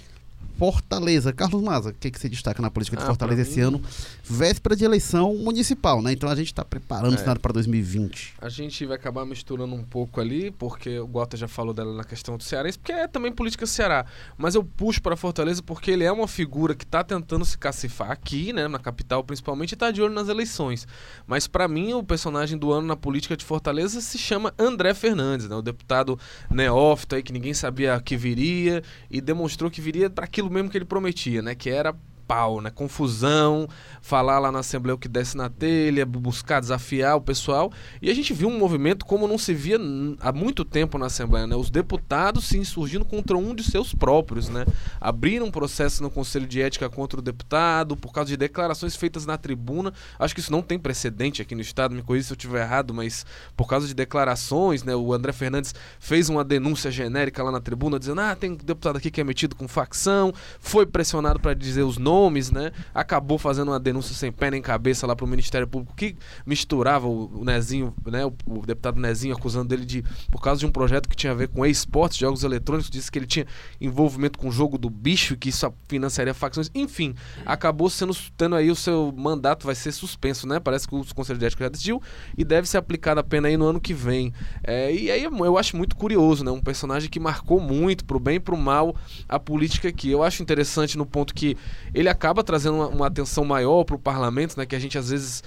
Fortaleza. Carlos Maza, o que, que você destaca na política de ah, Fortaleza esse mim... ano? Véspera de eleição municipal, né? Então a gente está preparando é. o cenário para 2020. A gente vai acabar misturando um pouco ali, porque o Gota já falou dela na questão do Ceará, porque é também política Ceará. Mas eu puxo para Fortaleza porque ele é uma figura que está tentando se cacifar aqui, né? Na capital principalmente, e está de olho nas eleições. Mas para mim, o personagem do ano na política de Fortaleza se chama André Fernandes, né? O deputado neófito aí que ninguém sabia que viria e demonstrou que viria para aquilo mesmo que ele prometia, né? Que era pau, né? Confusão, falar lá na Assembleia o que desce na telha, buscar desafiar o pessoal. E a gente viu um movimento como não se via há muito tempo na Assembleia, né? Os deputados se insurgindo contra um de seus próprios, né? Abriram um processo no Conselho de Ética contra o deputado por causa de declarações feitas na tribuna. Acho que isso não tem precedente aqui no Estado, me corrija se eu estiver errado, mas por causa de declarações, né? O André Fernandes fez uma denúncia genérica lá na tribuna, dizendo: ah, tem deputado aqui que é metido com facção, foi pressionado para dizer os nomes nomes, né? Acabou fazendo uma denúncia sem pé nem cabeça lá pro Ministério Público que misturava o, Nezinho, né? O, o, deputado Nezinho acusando dele de por causa de um projeto que tinha a ver com esportes, jogos eletrônicos, disse que ele tinha envolvimento com o jogo do bicho, que isso financiaria facções. Enfim, acabou sendo tendo aí o seu mandato vai ser suspenso, né? Parece que o Conselho de Ética já decidiu e deve ser aplicada a pena aí no ano que vem. É, e aí eu acho muito curioso, né? Um personagem que marcou muito pro bem e pro mal a política aqui. Eu acho interessante no ponto que ele acaba trazendo uma, uma atenção maior para o parlamento, né? Que a gente às vezes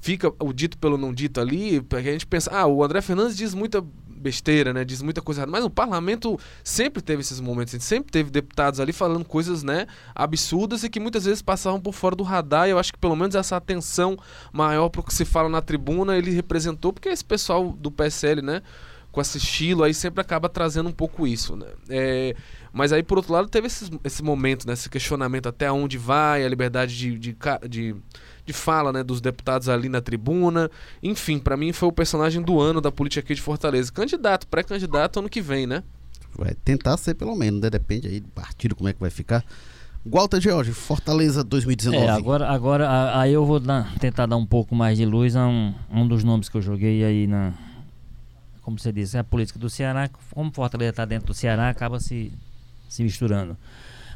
fica o dito pelo não dito ali, porque a gente pensa, ah, o André Fernandes diz muita besteira, né? Diz muita coisa errada. Mas o parlamento sempre teve esses momentos, sempre teve deputados ali falando coisas, né, absurdas e que muitas vezes passavam por fora do radar. E eu acho que pelo menos essa atenção maior para o que se fala na tribuna ele representou, porque esse pessoal do PSL, né? com esse estilo aí sempre acaba trazendo um pouco isso, né? É, mas aí, por outro lado, teve esse, esse momento, né? Esse questionamento até onde vai a liberdade de, de, de, de fala né? dos deputados ali na tribuna. Enfim, para mim foi o personagem do ano da política aqui de Fortaleza. Candidato, pré-candidato ano que vem, né? Vai tentar ser pelo menos, né? Depende aí do partido, como é que vai ficar. Walter George, Fortaleza 2019. É, agora, agora aí eu vou dar, tentar dar um pouco mais de luz a um, um dos nomes que eu joguei aí na, como você disse, é a política do Ceará, como Fortaleza está dentro do Ceará, acaba se, se misturando.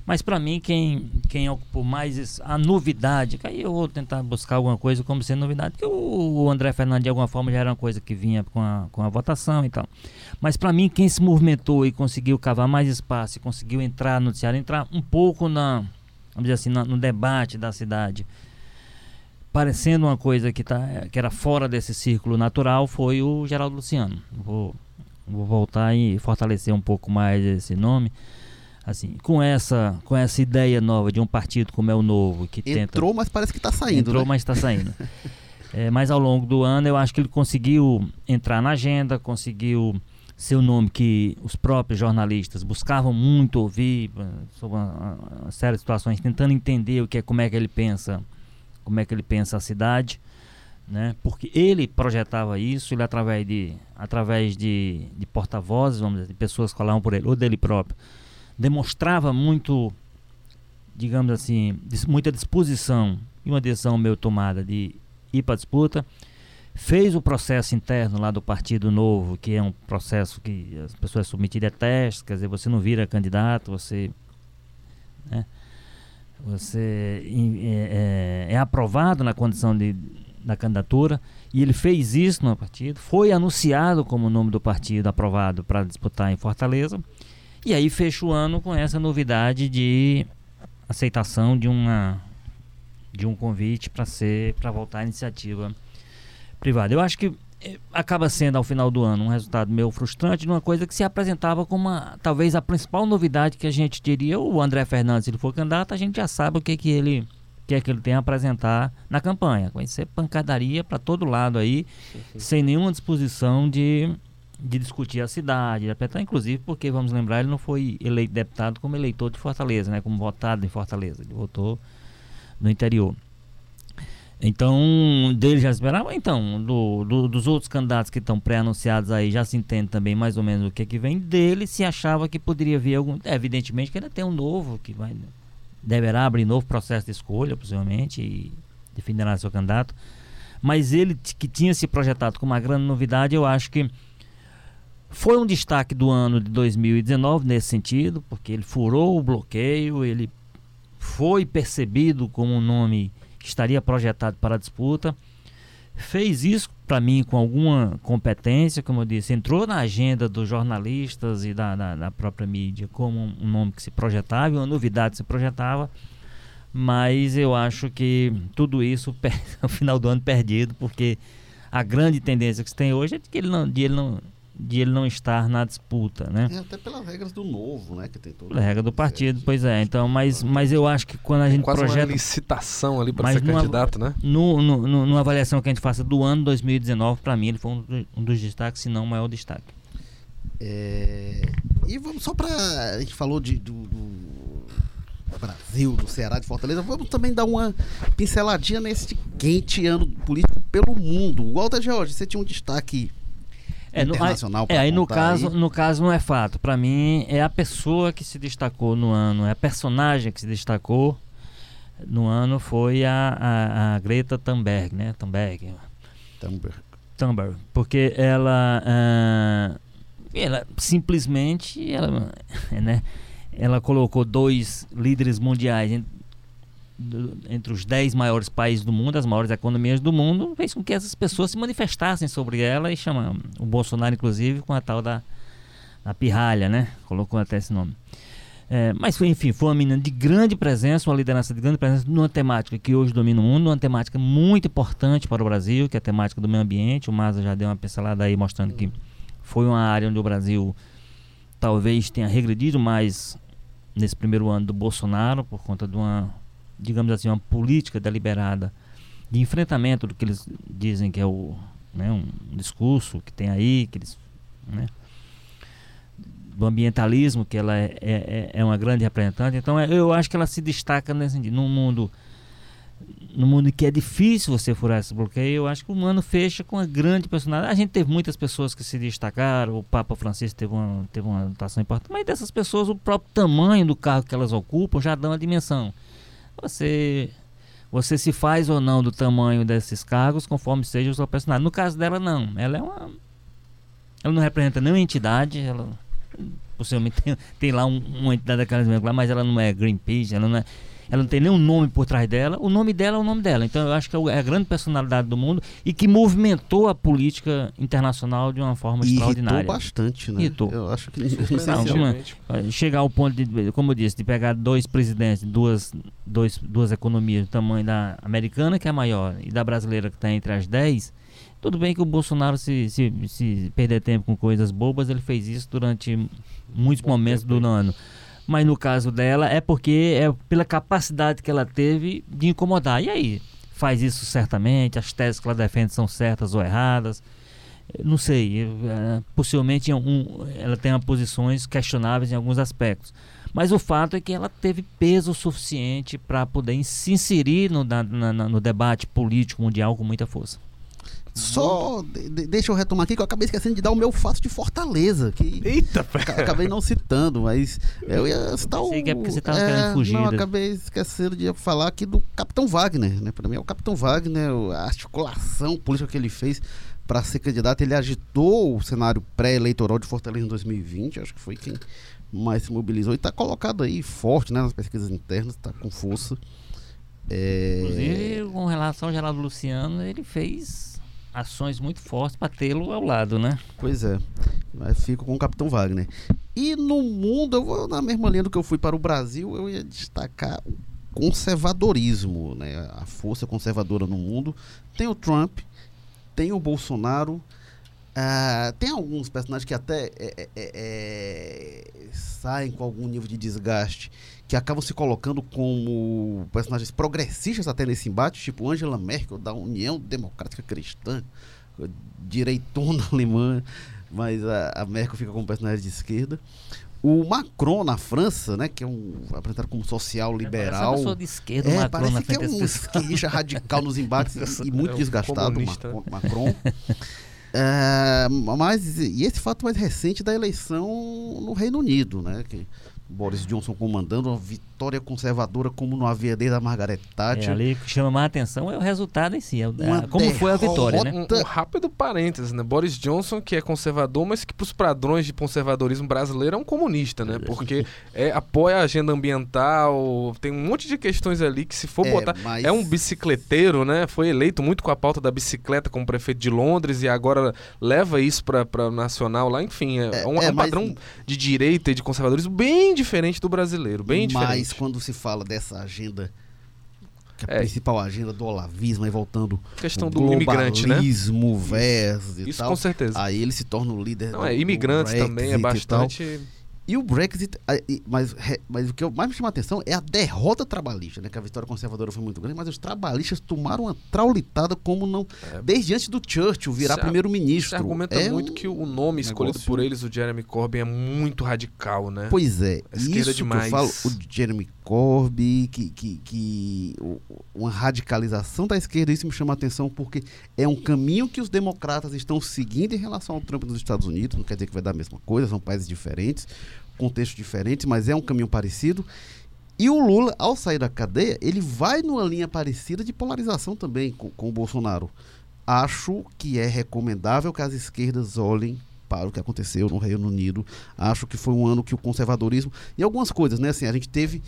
Mas para mim, quem, quem ocupou mais a novidade, que aí eu vou tentar buscar alguma coisa como sendo novidade, que o, o André Fernandes de alguma forma já era uma coisa que vinha com a, com a votação e tal. Mas para mim, quem se movimentou e conseguiu cavar mais espaço e conseguiu entrar no Ceará, entrar um pouco na, vamos dizer assim, no, no debate da cidade, parecendo uma coisa que, tá, que era fora desse círculo natural foi o Geraldo Luciano. Vou, vou voltar e fortalecer um pouco mais esse nome. Assim, com essa, com essa ideia nova de um partido como é o Novo que entrou, tenta, mas parece que está saindo. Entrou, né? mas está saindo. é, mas ao longo do ano eu acho que ele conseguiu entrar na agenda, conseguiu ser um nome que os próprios jornalistas buscavam muito ouvir eh, sobre uma, uma série de situações, tentando entender o que é, como é que ele pensa como é que ele pensa a cidade. né? Porque ele projetava isso, ele através de através de, de porta-vozes, vamos dizer, de pessoas que falavam por ele ou dele próprio, demonstrava muito, digamos assim, muita disposição e uma decisão meio tomada de ir para a disputa. Fez o processo interno lá do Partido Novo, que é um processo que as pessoas submetidas a testes, quer dizer, você não vira candidato, você. Né, você é, é, é aprovado na condição de da candidatura e ele fez isso no partido, foi anunciado como nome do partido aprovado para disputar em Fortaleza e aí fecha o ano com essa novidade de aceitação de uma de um convite para ser para voltar à iniciativa privada. Eu acho que eh, acaba sendo ao final do ano um resultado meio frustrante de uma coisa que se apresentava como uma, talvez a principal novidade que a gente diria o André Fernandes se ele for candidato a gente já sabe o que que ele que é que ele tem a apresentar na campanha. Vai ser pancadaria para todo lado aí, uhum. sem nenhuma disposição de, de discutir a cidade, de apertar, inclusive porque, vamos lembrar, ele não foi eleito deputado como eleitor de Fortaleza, né, como votado em Fortaleza, ele votou no interior. Então, dele já esperava, então, do, do, dos outros candidatos que estão pré-anunciados aí, já se entende também mais ou menos o que, é que vem dele, se achava que poderia vir algum. É, evidentemente que ainda tem um novo que vai deverá abrir novo processo de escolha, possivelmente, e definirá seu candidato. Mas ele que tinha se projetado como uma grande novidade, eu acho que foi um destaque do ano de 2019 nesse sentido, porque ele furou o bloqueio, ele foi percebido como um nome que estaria projetado para a disputa. Fez isso para mim com alguma competência, como eu disse, entrou na agenda dos jornalistas e da, da, da própria mídia como um, nome que se projetava, uma novidade que se projetava, mas eu acho que tudo isso no final do ano perdido, porque a grande tendência que se tem hoje é de que ele não, de ele não de ele não estar na disputa, né? É, até pelas regras do novo, né? Que tem toda a regra do partido, pois é. Então, mas, mas eu acho que quando a gente quase projeta uma licitação ali para ser numa, candidato, né? No, no, no, numa avaliação que a gente faça do ano 2019, para mim ele foi um, um, dos destaques, se não o maior destaque. É, e vamos só para a gente falou de, do, do Brasil, do Ceará, de Fortaleza. Vamos também dar uma pinceladinha nesse quente ano político pelo mundo. Walter George, você tinha um destaque é, internacional no, É, aí no caso, aí. no caso não é fato. Para mim é a pessoa que se destacou no ano, é a personagem que se destacou no ano foi a, a, a Greta Thunberg, né? Thunberg. Thunberg. Thunberg, porque ela, uh, ela simplesmente, ela, né? Ela colocou dois líderes mundiais do, entre os 10 maiores países do mundo, as maiores economias do mundo, fez com que essas pessoas se manifestassem sobre ela e chama o Bolsonaro, inclusive, com a tal da, da pirralha, né? Colocou até esse nome. É, mas foi, enfim, foi uma menina de grande presença, uma liderança de grande presença numa temática que hoje domina o mundo, uma temática muito importante para o Brasil, que é a temática do meio ambiente. O Maza já deu uma pincelada aí mostrando que foi uma área onde o Brasil talvez tenha regredido mais nesse primeiro ano do Bolsonaro, por conta de uma digamos assim, uma política deliberada de enfrentamento do que eles dizem que é o, né, um discurso que tem aí, que eles, né, do ambientalismo, que ela é, é, é uma grande representante. Então é, eu acho que ela se destaca nesse. Num mundo, no mundo que é difícil você furar esse bloqueio, eu acho que o Mano fecha com uma grande personalidade. A gente teve muitas pessoas que se destacaram, o Papa Francisco teve uma, teve uma atuação importante, mas dessas pessoas, o próprio tamanho do cargo que elas ocupam já dá uma dimensão. Você você se faz ou não do tamanho desses cargos conforme seja o seu personagem. No caso dela, não. Ela é uma. Ela não representa nenhuma entidade. Ela possivelmente tem, tem lá um, uma entidade daquelas lá, mas ela não é Greenpeace, ela não é ela não tem nenhum nome por trás dela, o nome dela é o nome dela. Então eu acho que é, é a grande personalidade do mundo e que movimentou a política internacional de uma forma e extraordinária. Irritou bastante, né? Irritou. Eu acho que não, chegar ao ponto de, como eu disse, de pegar dois presidentes, duas, dois, duas economias do tamanho da americana, que é a maior, e da brasileira, que está entre as dez. Tudo bem que o Bolsonaro, se, se, se perder tempo com coisas bobas, ele fez isso durante muitos momentos do ano mas no caso dela é porque é pela capacidade que ela teve de incomodar. E aí? Faz isso certamente, as teses que ela defende são certas ou erradas. Não sei, é, possivelmente um, ela tem posições questionáveis em alguns aspectos. Mas o fato é que ela teve peso suficiente para poder se inserir no, na, na, no debate político mundial com muita força. Só de- de- deixa eu retomar aqui que eu acabei esquecendo de dar o meu fato de Fortaleza. Que Eita, Ca- Acabei não citando, mas eu ia citar o. Que é porque você tava querendo fugir Não, da- acabei esquecendo de falar aqui do Capitão Wagner, né? Para mim é o Capitão Wagner, a articulação política que ele fez para ser candidato. Ele agitou o cenário pré-eleitoral de Fortaleza em 2020, acho que foi quem mais se mobilizou e está colocado aí forte, né? Nas pesquisas internas, está com força. É, Inclusive, com relação ao Geraldo Luciano, ele fez ações muito fortes para tê-lo ao lado, né? Pois é, mas fico com o Capitão Wagner. E no mundo, eu vou na mesma linha do que eu fui para o Brasil, eu ia destacar o conservadorismo, né? A força conservadora no mundo. Tem o Trump, tem o Bolsonaro, ah, tem alguns personagens que até é, é, é, é, saem com algum nível de desgaste, que acabam se colocando como personagens progressistas até nesse embate, tipo Angela Merkel, da União Democrática Cristã, direitona alemã, mas a, a Merkel fica como personagem de esquerda. O Macron na França, né, que é um apresentado como social liberal. Essa pessoa de esquerda, É, Macron na parece que é um esquerda radical nos embates e, e muito É um desgastado. Macron. Macron. É, mas e esse fato mais recente da eleição no Reino Unido, né? Que Boris Johnson comandando uma vitória conservadora como não havia desde a Margaret É, Thatcher. ali o que chama mais atenção é o resultado em si. é Uma como foi a vitória, né? Um, um rápido parênteses, né? Boris Johnson, que é conservador, mas que pros padrões de conservadorismo brasileiro é um comunista, né? Porque é, apoia a agenda ambiental, tem um monte de questões ali que se for É, botar... mas- É um bicicleteiro, né? Foi eleito muito com a pauta da bicicleta como prefeito de Londres e agora leva isso pra nacional lá. Enfim, é, É, um, é, é um mas- padrão de direita e de conservadorismo bem diferente do brasileiro, bem Mas diferente. quando se fala dessa agenda, que a É. principal agenda do olavismo, aí voltando Questão do imigrante, né? versus e Isso tal. com certeza. Aí ele se torna o líder Não, do- é, imigrantes também é bastante... E o Brexit, mas, mas o que mais me chama a atenção é a derrota trabalhista, né? Que a vitória conservadora foi muito grande, mas os trabalhistas tomaram uma traulitada como não. É. Desde antes do Churchill virar a- primeiro-ministro. Argumenta É muito um que o nome escolhido por eles, o Jeremy Corbyn, é muito radical, né? Pois é, A esquerda isso demais. que eu falo, o Jeremy Corbyn, que, que, que uma radicalização da esquerda, isso me chama a atenção porque é um caminho que os democratas estão seguindo em relação ao Trump nos Estados Unidos, não quer dizer que vai dar a mesma coisa, são países diferentes, contextos diferentes, mas é um caminho parecido. E o Lula, ao sair da cadeia, ele vai numa linha parecida de polarização também com, com o Bolsonaro. Acho que é recomendável que as esquerdas olhem para o que aconteceu no Reino Unido. Acho que foi um ano que o conservadorismo e algumas coisas, né? Assim, a gente teve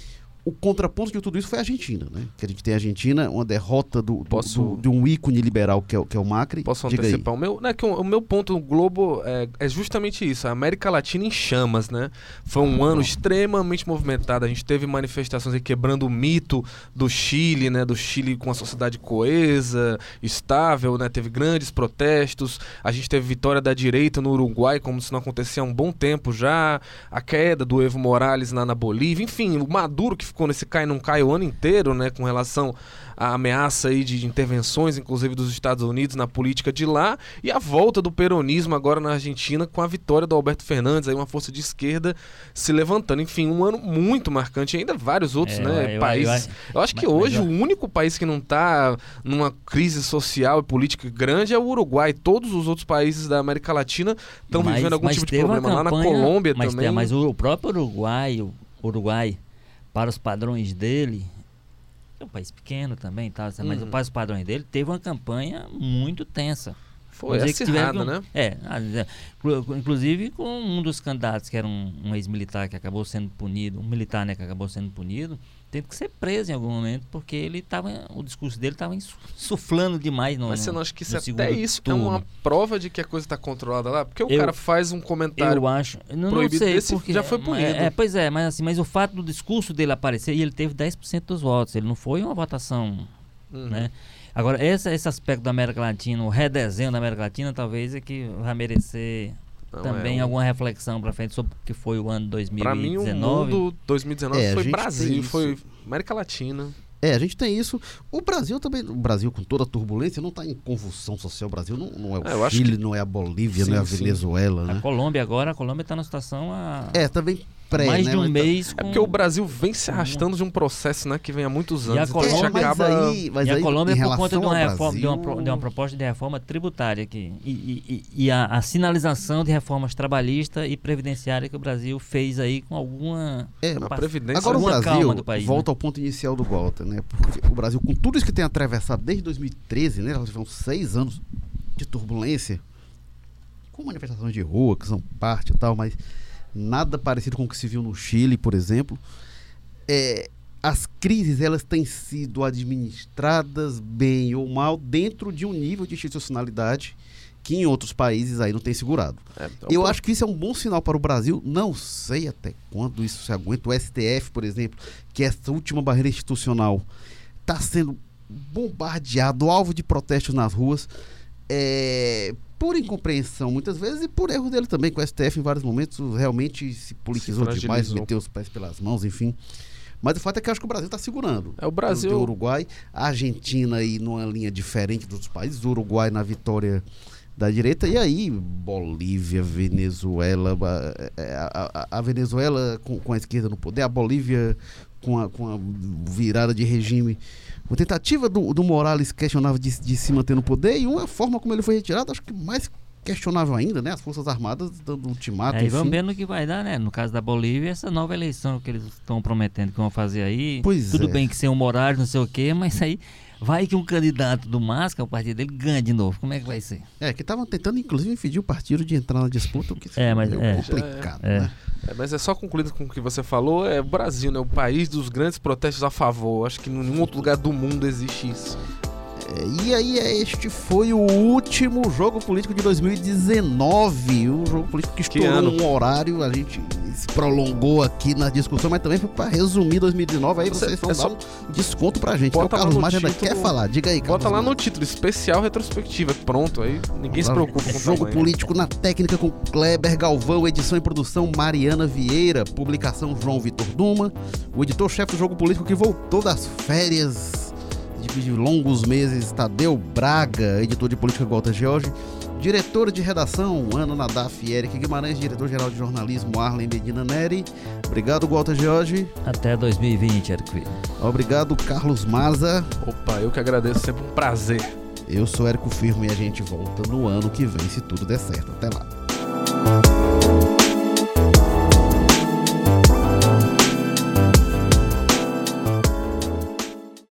o contraponto de tudo isso foi a Argentina, né? Que a gente tem a Argentina, uma derrota do, do- Posso- do- de um ícone liberal que é, o- que é o Macri. Posso Diga aí. antecipar o meu? Né, que o, o meu ponto no Globo é, é justamente isso. A América Latina em chamas, né? Foi um Ah, ano bom. extremamente movimentado. A gente teve manifestações aí quebrando o mito do Chile, né? Do Chile com a sociedade coesa, estável, né? Teve grandes protestos. A gente teve vitória da direita no Uruguai, como se não acontecia há um bom tempo já. A queda do Evo Morales lá na Bolívia. Enfim, o Maduro que ficou nesse cai não cai o ano inteiro, né? Com relação à ameaça aí de intervenções, inclusive dos Estados Unidos na política de lá. E a volta do peronismo agora na Argentina com a vitória do Alberto Fernandes, aí uma força de esquerda se levantando. Enfim, um ano muito marcante. Ainda vários outros, É, né? eu- eu- países. eu- Eu acho que mas- mas hoje eu- o único país que não está numa crise social e política grande é o Uruguai. Todos os outros países da América Latina estão Mas- vivendo algum mas tipo de problema. Lá na campanha- Colômbia mas, também. tem- mas o próprio Uruguai, o Uruguai, para os padrões dele, é um país pequeno também, tá? mas Uhum. para os padrões dele, teve uma campanha muito tensa. Foi acirrada, né? É, ah, é, inclu- inclusive com um dos candidatos, que era um, um ex-militar que acabou sendo punido, um militar né, que acabou sendo punido, teve que ser preso em algum momento, porque ele estava, o discurso dele estava insuflando demais no Mas você não acha que isso, até isso turno. é uma prova de que a coisa está controlada lá? Porque o Eu- cara faz um comentário. Eu acho. Não, não proibido sei, desse porque, já foi punido. É, é, pois é, mas assim, mas o fato do discurso dele aparecer, e ele teve 10% dos votos, ele não foi uma votação, Uhum. né? Agora, esse, esse aspecto da América Latina, o redesenho da América Latina, talvez é que vai merecer Não, também é um- alguma reflexão pra frente sobre o que foi o ano Pra 2019. mim, o mundo 2019 É, a foi Brasil, foi América Latina. É, a gente tem isso. O Brasil também, o Brasil com toda a turbulência, não está em convulsão social. O Brasil não, não é o É, eu acho Chile, não é a Bolívia, Sim, não é a sim. Venezuela, A né? Colômbia agora, a Colômbia está numa situação a... É, também pré, mais né? de um Mas tá- mês. É com- porque o Brasil vem se arrastando de um processo, né, que vem há muitos E a anos. então a gente Colômbia- mas acaba... aí, mas e a Colômbia em por conta relação de uma, reforma, de, uma, Brasil- de uma proposta de reforma tributária aqui. E, e- e- e a, a sinalização de reformas trabalhista e previdenciária que o Brasil fez aí com alguma. É, A Previdência... Agora o alguma Brasil calma do país, volta ao ponto inicial do Walter, né? Porque o Brasil, com tudo isso que tem atravessado desde 2013, né? Nós tivemos seis anos de turbulência, com manifestações de rua, que são parte e tal, mas nada parecido com o que se viu no Chile, por exemplo. É, as crises elas têm sido administradas bem ou mal dentro de um nível de institucionalidade que em outros países aí não tem segurado. É, então, Eu pô, acho que isso é um bom sinal para o Brasil. Não sei até quando isso se aguenta. O STF, por exemplo, que é essa última barreira institucional, está sendo bombardeado, alvo de protestos nas ruas, é, por incompreensão muitas vezes e por erro dele também, com o STF em vários momentos realmente se politizou demais, fragilizou. meteu os pés pelas mãos, enfim. Mas o fato é que eu acho que o Brasil está segurando. É, o Brasil- O Uruguai, a Argentina aí numa linha diferente dos outros países, o Uruguai na vitória da direita, e aí Bolívia, Venezuela, a, a- a Venezuela com, com a esquerda no poder, a Bolívia com a, com a virada de regime, uma tentativa do, do Morales questionável de, de se manter no poder e uma forma como ele foi retirado, acho que mais questionável ainda, né? As Forças Armadas dando ultimato, Aí vamos ver no que vai dar, né? No caso da Bolívia, essa nova eleição que eles estão prometendo que vão fazer aí. Pois Tudo é. bem que sem um horário, não sei o quê, mas aí vai que um candidato do MAS, que é o partido dele, ganha de novo. Como é que vai ser? É, que estavam tentando inclusive impedir o partido de entrar na disputa, o que É, mas meio é. complicado, É. né? É, mas é só concluindo com o que você falou, é o Brasil, né? O país dos grandes protestos a favor. Acho que em nenhum outro lugar do mundo existe isso. É, E aí, este foi o último jogo político de 2019. Um jogo político que estourou ano? um horário, a gente se prolongou aqui na discussão, mas também para resumir 2019. Aí Você- vocês vão é dar um desconto pra gente. Então, o Carlos ainda título- quer falar. Diga aí, Carlos Bota lá no título, especial retrospectiva. Pronto, aí ninguém se preocupa com o Jogo tamanho. político na técnica com Kleber Galvão, edição e produção Mariana Vieira, publicação João Vitor Duma, o editor-chefe do Jogo Político que voltou das férias de, de longos meses, Tadeu Braga, editor de política Walter George, diretora de redação Ana Nadaf e Eric Guimarães, diretor-geral de jornalismo Arlen Medina Neri. Obrigado, Walter George. Até 2020, Eric. Obrigado, Carlos Maza. Opa, eu que agradeço, sempre um prazer. Eu sou Érico Firmo e a gente volta no ano que vem, se tudo der certo. Até lá.